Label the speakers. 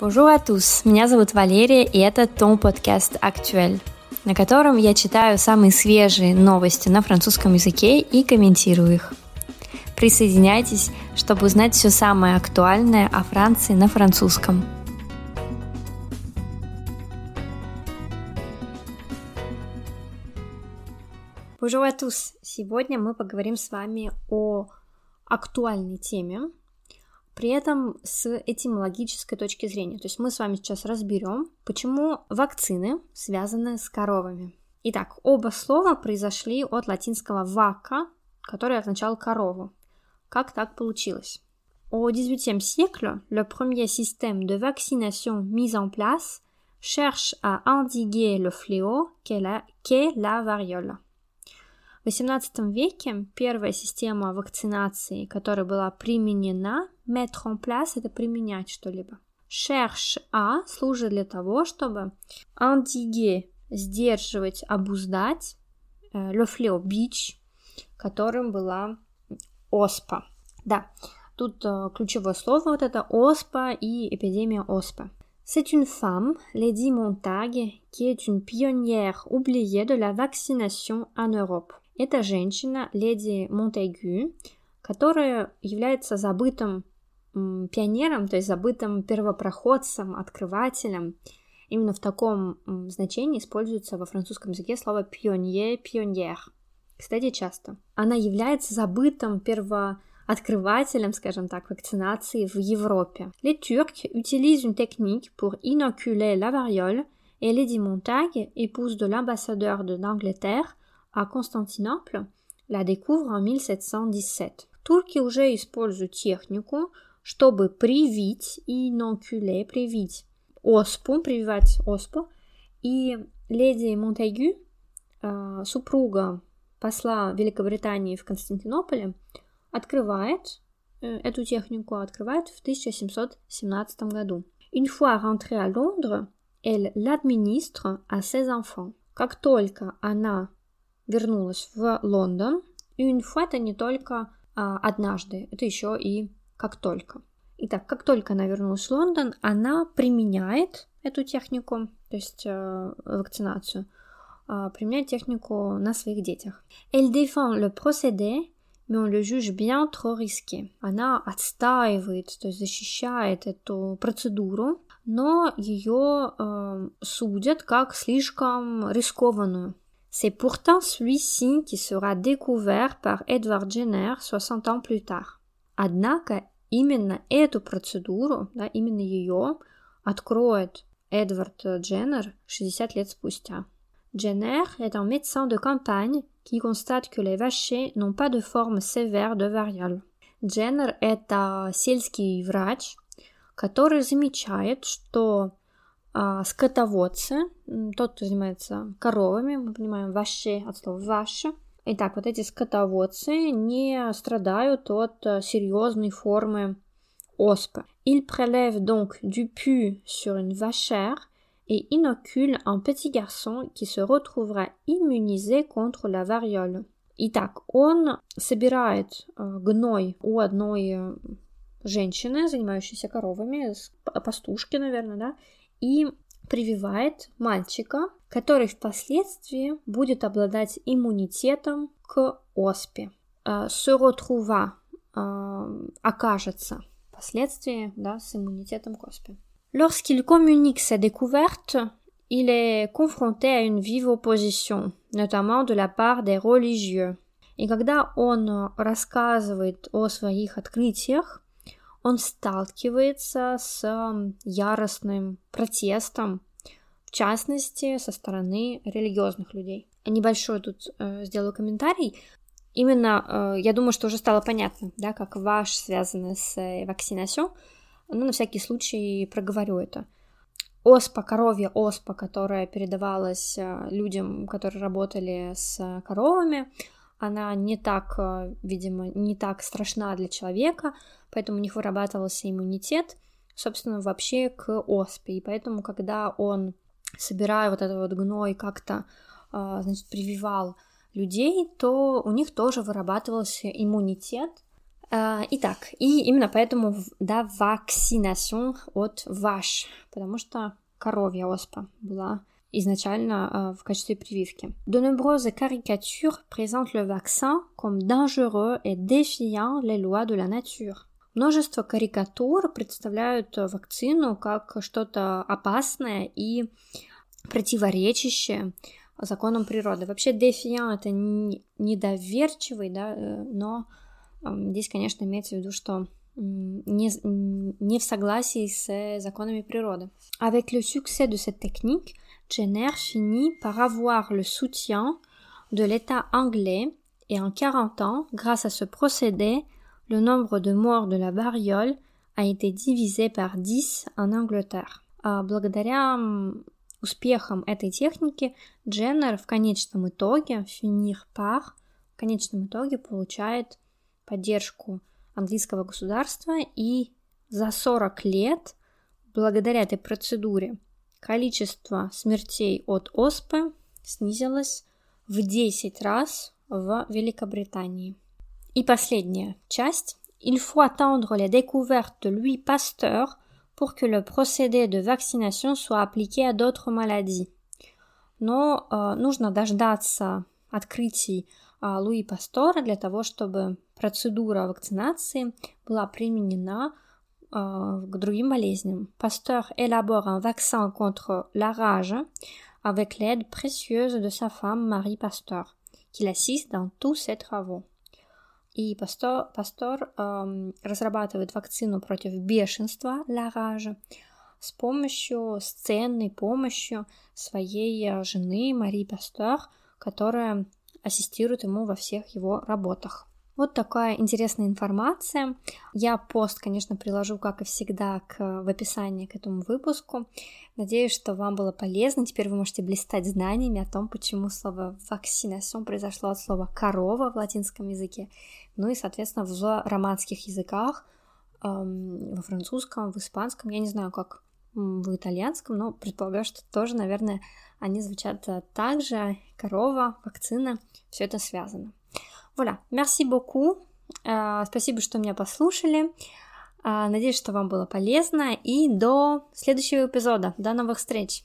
Speaker 1: Bonjour à tous, меня зовут Валерия, и это Том подкаст «Актуэль», на котором я читаю самые свежие новости на французском языке и комментирую их. Присоединяйтесь, чтобы узнать все самое актуальное о Франции на французском. Bonjour à tous! Сегодня мы поговорим с вами о актуальной теме, при этом с этимологической точки зрения. То есть мы с вами сейчас разберем, почему вакцины связаны с коровами. Итак, оба слова произошли от латинского «вака», который означал корову. Как так получилось? Au XVIIIe siècle, le premier système de vaccination mis en place cherche à endiguer le fléau qu'est la, qu'est la variole. В XVIII веке первая система вакцинации, которая была применена, mettre en place – это применять что-либо. Cherche à служит для того, чтобы endiguer – сдерживать, обуздать, le fléau – бич, которым была оспа. Да, тут э, ключевое слово вот это оспа и эпидемия оспы. C'est une femme, Lady Montague, qui est une pionnière oubliée de la vaccination en Europe. Это женщина, леди Монтегю, которая является забытым пионером, то есть забытым первопроходцем, открывателем. Именно в таком значении используется во французском языке слово пионье, пионьер. Кстати, часто. Она является забытым первооткрывателем, скажем так, вакцинации в Европе. Les Turcs utilisent une technique pour inoculer la variole et Lady Montague, épouse de l'ambassadeur de l'Angleterre, à Constantinople, la découvre en 1717. Турки уже используют технику, чтобы привить и инокуле, привить оспу, прививать оспу. И леди Монтегю, э, супруга посла Великобритании в Константинополе, открывает э, эту технику, открывает в 1717 году. Une fois rentrée à Londres, elle l'administre à ses enfants. Как только она вернулась в Лондон. Fois это не только а, однажды, это еще и как только. Итак, как только она вернулась в Лондон, она применяет эту технику, то есть э, вакцинацию, э, применяет технику на своих детях. Elle défend le procédé, mais on le juge bien trop risqué. Она отстаивает, то есть защищает эту процедуру, но ее э, судят как слишком рискованную. C'est pourtant celui-ci qui sera découvert par Edward Jenner 60 ans plus tard. Однако именно эту процедуру, да, именно ее откроет Эдвард Дженнер 60 лет спустя. Jenner est un médecin de campagne qui constate que les vachers n'ont pas de forme sévère de variole. Дженнер – это сельский врач, который замечает, что а, скотоводцы, тот, кто занимается коровами, мы понимаем, ваши от слова ваши. Итак, вот эти скотоводцы не страдают от э, серьезной формы оспы. Ils prélèvent donc du pu sur une vachère et inoculent un petit garçon qui se retrouvera immunisé contre la variole. Итак, он собирает э, гной у одной э, женщины, занимающейся коровами, пастушки, наверное, да, и прививает мальчика, который впоследствии будет обладать иммунитетом к оспе. Se retrouva окажется впоследствии да, с иммунитетом к оспе. Lorsqu'il communique sa découverte, il est confronté à une vive opposition, notamment de la part des religieux. И когда он рассказывает о своих открытиях, он сталкивается с яростным протестом, в частности, со стороны религиозных людей. Небольшой тут э, сделаю комментарий. Именно, э, я думаю, что уже стало понятно, да, как ваш связано с э, вакцинацией, но на всякий случай проговорю это. Оспа, коровья оспа, которая передавалась э, людям, которые работали с коровами, она не так, э, видимо, не так страшна для человека, поэтому у них вырабатывался иммунитет, собственно, вообще к оспе. И поэтому, когда он, собирая вот этот вот гной, как-то, а, значит, прививал людей, то у них тоже вырабатывался иммунитет Итак, и именно поэтому, да, вакцинation от ваш, потому что коровья оспа была изначально в качестве прививки. De nombreuses caricatures présentent le vaccin comme dangereux et défiant les lois de la nature. Множество карикатур представляют вакцину как что-то опасное и противоречащее законам природы. Вообще, défiant это недоверчивый, да, но здесь, конечно, имеется в виду, что не, не в согласии с законами природы. Avec le succès de cette technique, Jenner finit par avoir le soutien de l'État anglais et en 40 ans, grâce à ce procédé, le nombre de morts de la variole a été divisé par 10 en Angleterre. Благодаря успехам этой техники Дженнер в конечном итоге, finir par, в конечном итоге получает поддержку английского государства и за 40 лет, благодаря этой процедуре, количество смертей от оспы снизилось в 10 раз в Великобритании. И последняя часть. Il faut attendre les découvertes de Louis Pasteur pour que le procédé de vaccination soit appliqué à d'autres maladies. Но э, нужно дождаться открытий э, Луи Пастора для того, чтобы процедура вакцинации была применена э, к другим болезням. Пастeur élabore un vaccin contre la rage avec l'aide précieuse de sa femme Marie Pasteur, qui l'assiste dans tous ses travaux. И Пастор, Пастор эм, разрабатывает вакцину против бешенства Лаража с помощью, с ценной помощью своей э, жены Мари Пастор, которая ассистирует ему во всех его работах. Вот такая интересная информация. Я пост, конечно, приложу, как и всегда, к, в описании к этому выпуску. Надеюсь, что вам было полезно. Теперь вы можете блистать знаниями о том, почему слово «вакцинацион» произошло от слова «корова» в латинском языке. Ну и, соответственно, в романских языках, эм, во французском, в испанском, я не знаю, как в итальянском, но предполагаю, что тоже, наверное, они звучат э, так же. Корова, вакцина, все это связано. Voilà, merci beaucoup. Uh, спасибо, что меня послушали. Uh, надеюсь, что вам было полезно. И до следующего эпизода. До новых встреч.